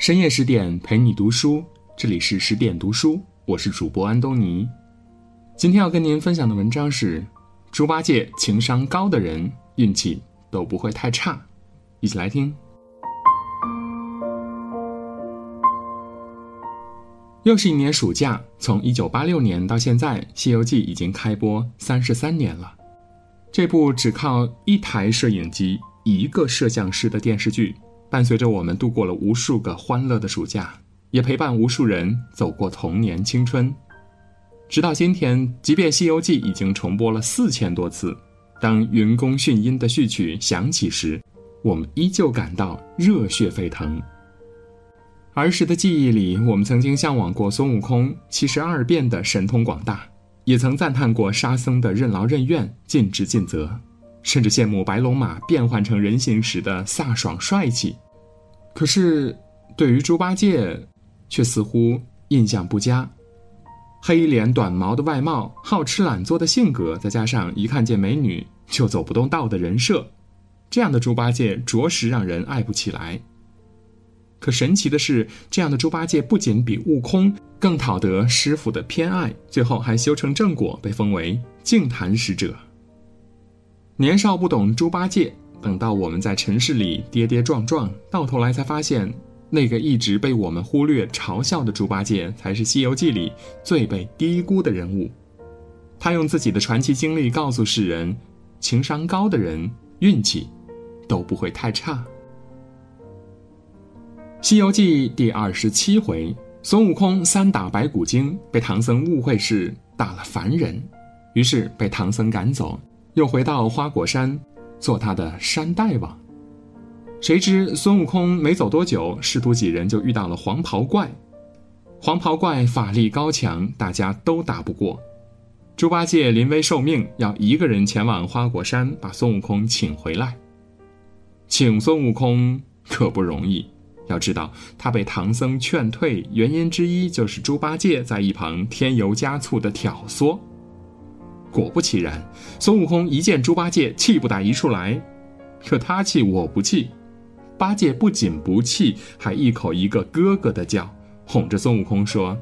深夜十点陪你读书，这里是十点读书，我是主播安东尼。今天要跟您分享的文章是：猪八戒情商高的人运气都不会太差。一起来听。又是一年暑假，从一九八六年到现在，《西游记》已经开播三十三年了。这部只靠一台摄影机、一个摄像师的电视剧。伴随着我们度过了无数个欢乐的暑假，也陪伴无数人走过童年青春。直到今天，即便《西游记》已经重播了四千多次，当云宫迅音的序曲响起时，我们依旧感到热血沸腾。儿时的记忆里，我们曾经向往过孙悟空七十二变的神通广大，也曾赞叹过沙僧的任劳任怨、尽职尽责。甚至羡慕白龙马变换成人形时的飒爽帅气，可是对于猪八戒，却似乎印象不佳。黑脸短毛的外貌，好吃懒做的性格，再加上一看见美女就走不动道的人设，这样的猪八戒着实让人爱不起来。可神奇的是，这样的猪八戒不仅比悟空更讨得师傅的偏爱，最后还修成正果，被封为净坛使者。年少不懂猪八戒，等到我们在尘世里跌跌撞撞，到头来才发现，那个一直被我们忽略、嘲笑的猪八戒，才是《西游记》里最被低估的人物。他用自己的传奇经历告诉世人：情商高的人，运气都不会太差。《西游记》第二十七回，孙悟空三打白骨精，被唐僧误会是打了凡人，于是被唐僧赶走。又回到花果山，做他的山大王。谁知孙悟空没走多久，师徒几人就遇到了黄袍怪。黄袍怪法力高强，大家都打不过。猪八戒临危受命，要一个人前往花果山把孙悟空请回来。请孙悟空可不容易，要知道他被唐僧劝退，原因之一就是猪八戒在一旁添油加醋的挑唆。果不其然，孙悟空一见猪八戒，气不打一处来。可他气我不气，八戒不仅不气，还一口一个哥哥的叫，哄着孙悟空说：“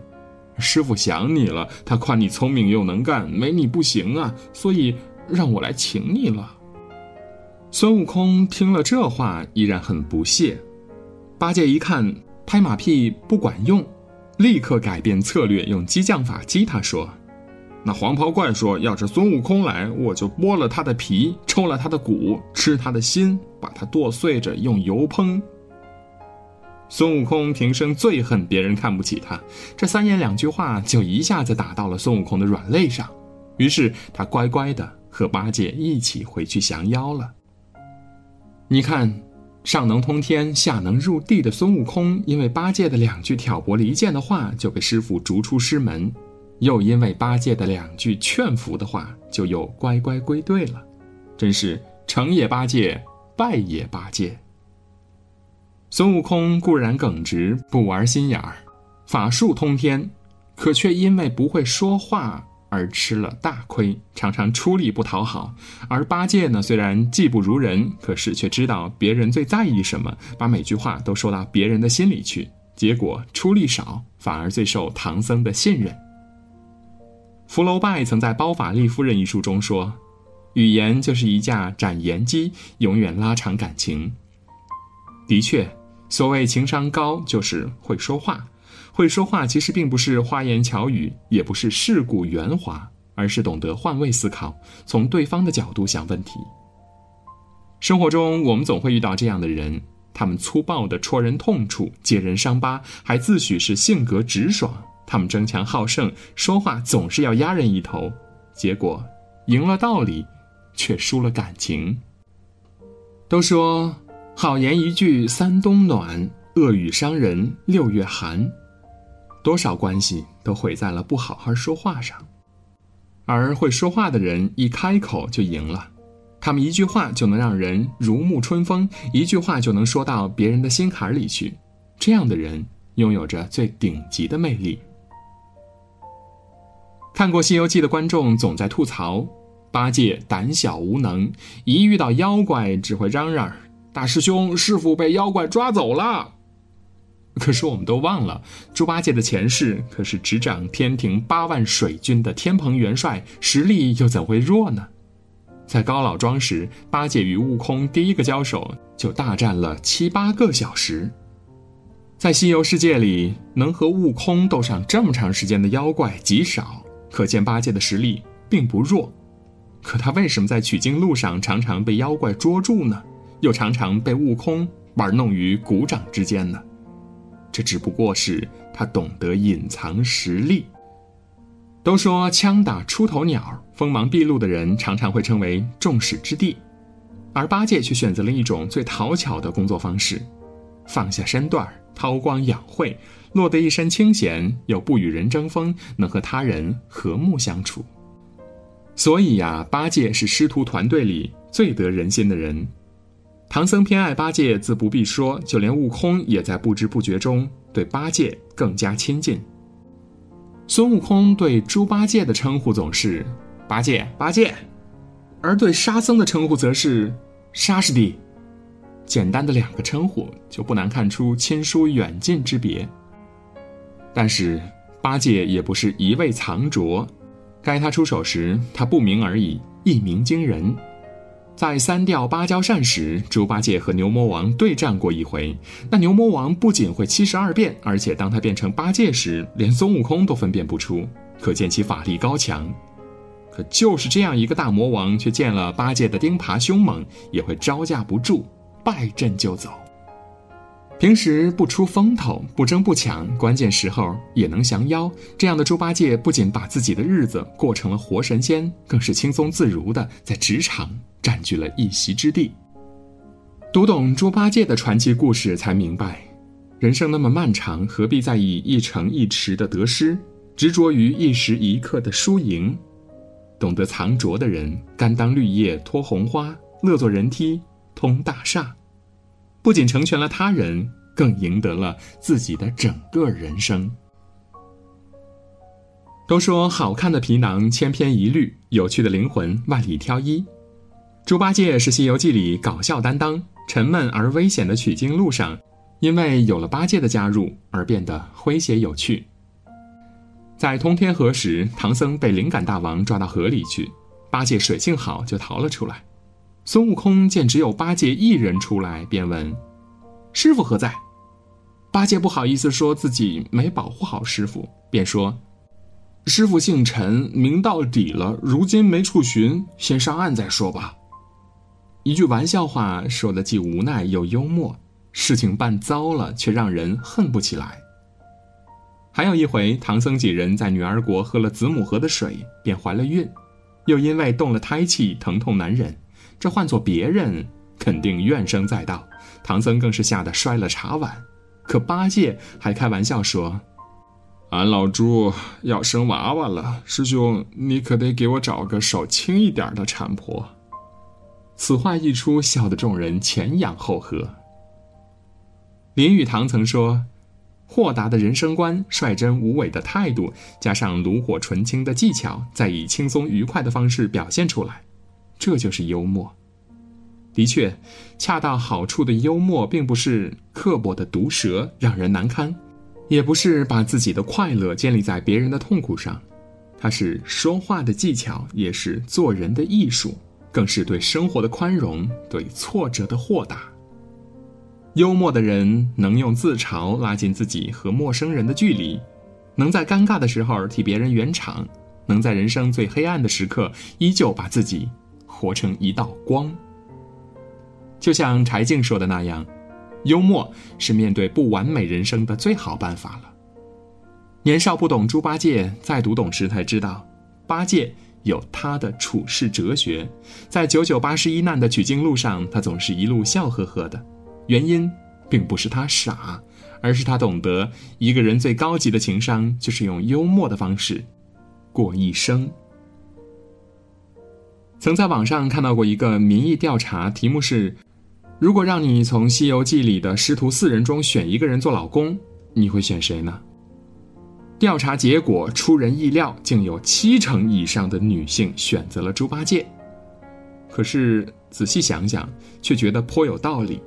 师傅想你了，他夸你聪明又能干，没你不行啊，所以让我来请你了。”孙悟空听了这话，依然很不屑。八戒一看拍马屁不管用，立刻改变策略，用激将法激他说。那黄袍怪说：“要是孙悟空来，我就剥了他的皮，抽了他的骨，吃他的心，把他剁碎着用油烹。”孙悟空平生最恨别人看不起他，这三言两句话就一下子打到了孙悟空的软肋上，于是他乖乖的和八戒一起回去降妖了。你看，上能通天，下能入地的孙悟空，因为八戒的两句挑拨离间的话，就被师傅逐出师门。又因为八戒的两句劝服的话，就又乖乖归队了，真是成也八戒，败也八戒。孙悟空固然耿直，不玩心眼儿，法术通天，可却因为不会说话而吃了大亏，常常出力不讨好。而八戒呢，虽然技不如人，可是却知道别人最在意什么，把每句话都说到别人的心里去，结果出力少，反而最受唐僧的信任。福楼拜曾在《包法利夫人》一书中说：“语言就是一架斩言机，永远拉长感情。”的确，所谓情商高，就是会说话。会说话其实并不是花言巧语，也不是世故圆滑，而是懂得换位思考，从对方的角度想问题。生活中，我们总会遇到这样的人，他们粗暴地戳人痛处，揭人伤疤，还自诩是性格直爽。他们争强好胜，说话总是要压人一头，结果赢了道理，却输了感情。都说好言一句三冬暖，恶语伤人六月寒，多少关系都毁在了不好好说话上。而会说话的人一开口就赢了，他们一句话就能让人如沐春风，一句话就能说到别人的心坎里去。这样的人拥有着最顶级的魅力。看过《西游记》的观众总在吐槽，八戒胆小无能，一遇到妖怪只会嚷嚷：“大师兄，师傅被妖怪抓走了。”可是我们都忘了，猪八戒的前世可是执掌天庭八万水军的天蓬元帅，实力又怎会弱呢？在高老庄时，八戒与悟空第一个交手就大战了七八个小时。在西游世界里，能和悟空斗上这么长时间的妖怪极少，可见八戒的实力并不弱。可他为什么在取经路上常常被妖怪捉住呢？又常常被悟空玩弄于股掌之间呢？这只不过是他懂得隐藏实力。都说枪打出头鸟，锋芒毕露的人常常会成为众矢之的，而八戒却选择了一种最讨巧的工作方式，放下身段，韬光养晦，落得一身清闲，又不与人争锋，能和他人和睦相处。所以呀，八戒是师徒团队里最得人心的人。唐僧偏爱八戒，自不必说，就连悟空也在不知不觉中对八戒更加亲近。孙悟空对猪八戒的称呼总是“八戒，八戒”，而对沙僧的称呼则是“沙师弟”。简单的两个称呼，就不难看出亲疏远近之别。但是八戒也不是一味藏拙，该他出手时，他不鸣而已，一鸣惊人。在三调芭蕉扇时，猪八戒和牛魔王对战过一回。那牛魔王不仅会七十二变，而且当他变成八戒时，连孙悟空都分辨不出，可见其法力高强。可就是这样一个大魔王，却见了八戒的钉耙凶猛，也会招架不住，败阵就走。平时不出风头，不争不抢，关键时候也能降妖。这样的猪八戒不仅把自己的日子过成了活神仙，更是轻松自如的在职场占据了一席之地。读懂猪八戒的传奇故事，才明白，人生那么漫长，何必在意一城一池的得失，执着于一时一刻的输赢？懂得藏拙的人，甘当绿叶托红花，乐作人梯通大厦。不仅成全了他人，更赢得了自己的整个人生。都说好看的皮囊千篇一律，有趣的灵魂万里挑一。猪八戒是《西游记》里搞笑担当，沉闷而危险的取经路上，因为有了八戒的加入而变得诙谐有趣。在通天河时，唐僧被灵感大王抓到河里去，八戒水性好，就逃了出来。孙悟空见只有八戒一人出来，便问：“师傅何在？”八戒不好意思说自己没保护好师傅，便说：“师傅姓陈，名到底了，如今没处寻，先上岸再说吧。”一句玩笑话说的既无奈又幽默，事情办糟了却让人恨不起来。还有一回，唐僧几人在女儿国喝了子母河的水，便怀了孕，又因为动了胎气，疼痛难忍。这换做别人，肯定怨声载道。唐僧更是吓得摔了茶碗。可八戒还开玩笑说：“俺老猪要生娃娃了，师兄你可得给我找个手轻一点的产婆。”此话一出，笑得众人前仰后合。林语堂曾说：“豁达的人生观、率真无伪的态度，加上炉火纯青的技巧，再以轻松愉快的方式表现出来。”这就是幽默。的确，恰到好处的幽默，并不是刻薄的毒舌，让人难堪；也不是把自己的快乐建立在别人的痛苦上。它是说话的技巧，也是做人的艺术，更是对生活的宽容，对挫折的豁达。幽默的人能用自嘲拉近自己和陌生人的距离，能在尴尬的时候替别人圆场，能在人生最黑暗的时刻依旧把自己。活成一道光，就像柴静说的那样，幽默是面对不完美人生的最好办法了。年少不懂猪八戒，再读懂时才知道，八戒有他的处世哲学。在九九八十一难的取经路上，他总是一路笑呵呵的。原因并不是他傻，而是他懂得，一个人最高级的情商，就是用幽默的方式过一生。曾在网上看到过一个民意调查，题目是：如果让你从《西游记》里的师徒四人中选一个人做老公，你会选谁呢？调查结果出人意料，竟有七成以上的女性选择了猪八戒。可是仔细想想，却觉得颇有道理。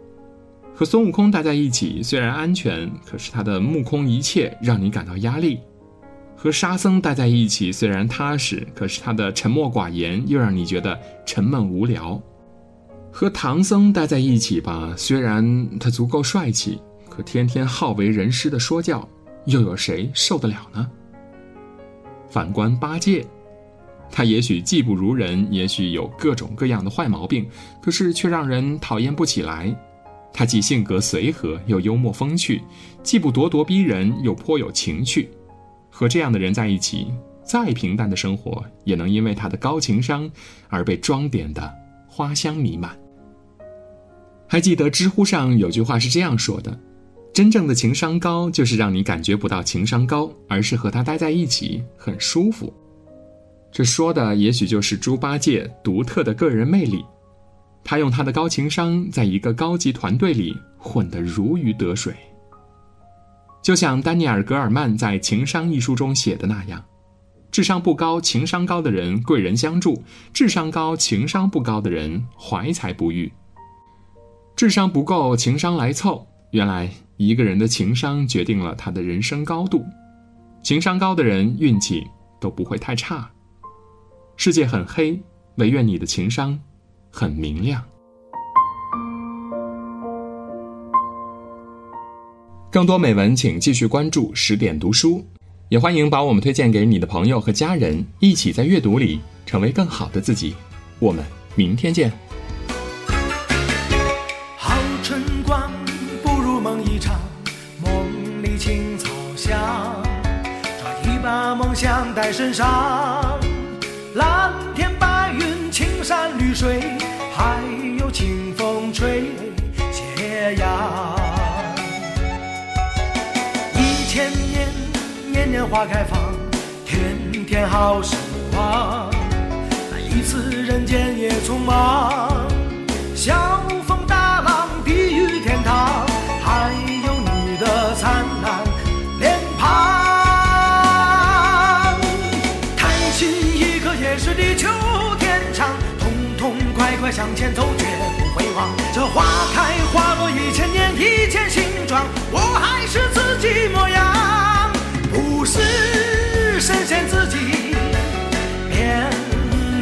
和孙悟空待在一起虽然安全，可是他的目空一切让你感到压力；和沙僧待在一起虽然踏实，可是他的沉默寡言又让你觉得沉闷无聊；和唐僧待在一起吧，虽然他足够帅气，可天天好为人师的说教，又有谁受得了呢？反观八戒，他也许技不如人，也许有各种各样的坏毛病，可是却让人讨厌不起来。他既性格随和又幽默风趣，既不咄咄逼人又颇有情趣。和这样的人在一起，再平淡的生活也能因为他的高情商而被装点的花香弥漫。还记得知乎上有句话是这样说的：“真正的情商高，就是让你感觉不到情商高，而是和他待在一起很舒服。”这说的也许就是猪八戒独特的个人魅力。他用他的高情商，在一个高级团队里混得如鱼得水。就像丹尼尔·格尔曼在《情商》一书中写的那样：“智商不高、情商高的人贵人相助；智商高、情商不高的人怀才不遇。智商不够，情商来凑。原来一个人的情商决定了他的人生高度。情商高的人运气都不会太差。世界很黑，唯愿你的情商。”很明亮。更多美文，请继续关注十点读书，也欢迎把我们推荐给你的朋友和家人，一起在阅读里成为更好的自己。我们明天见。好春光，不如梦一场，梦里青草香，抓一把梦想带身上，蓝天白云，青山绿水。还有清风吹斜阳，千年年年花开放，天天好时光。一次人间也匆忙，小风大浪，地狱天堂，还有你的灿烂脸庞。开心一刻也是地久天长。痛痛快快向前走，绝望。这花开花落一千年，一见形状，我还是自己模样。不是神仙自己编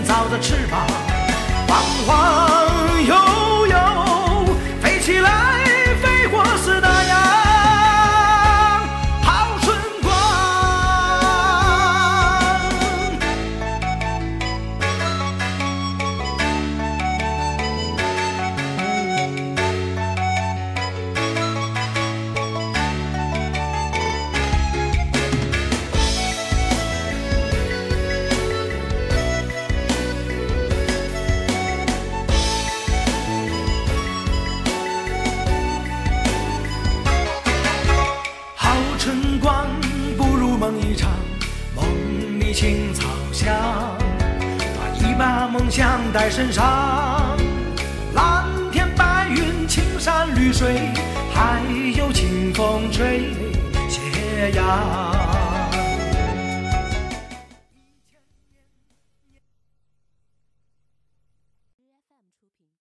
造的翅膀，晃晃悠悠飞起来。青草香，把一把梦想带身上。蓝天白云，青山绿水，还有清风吹斜阳。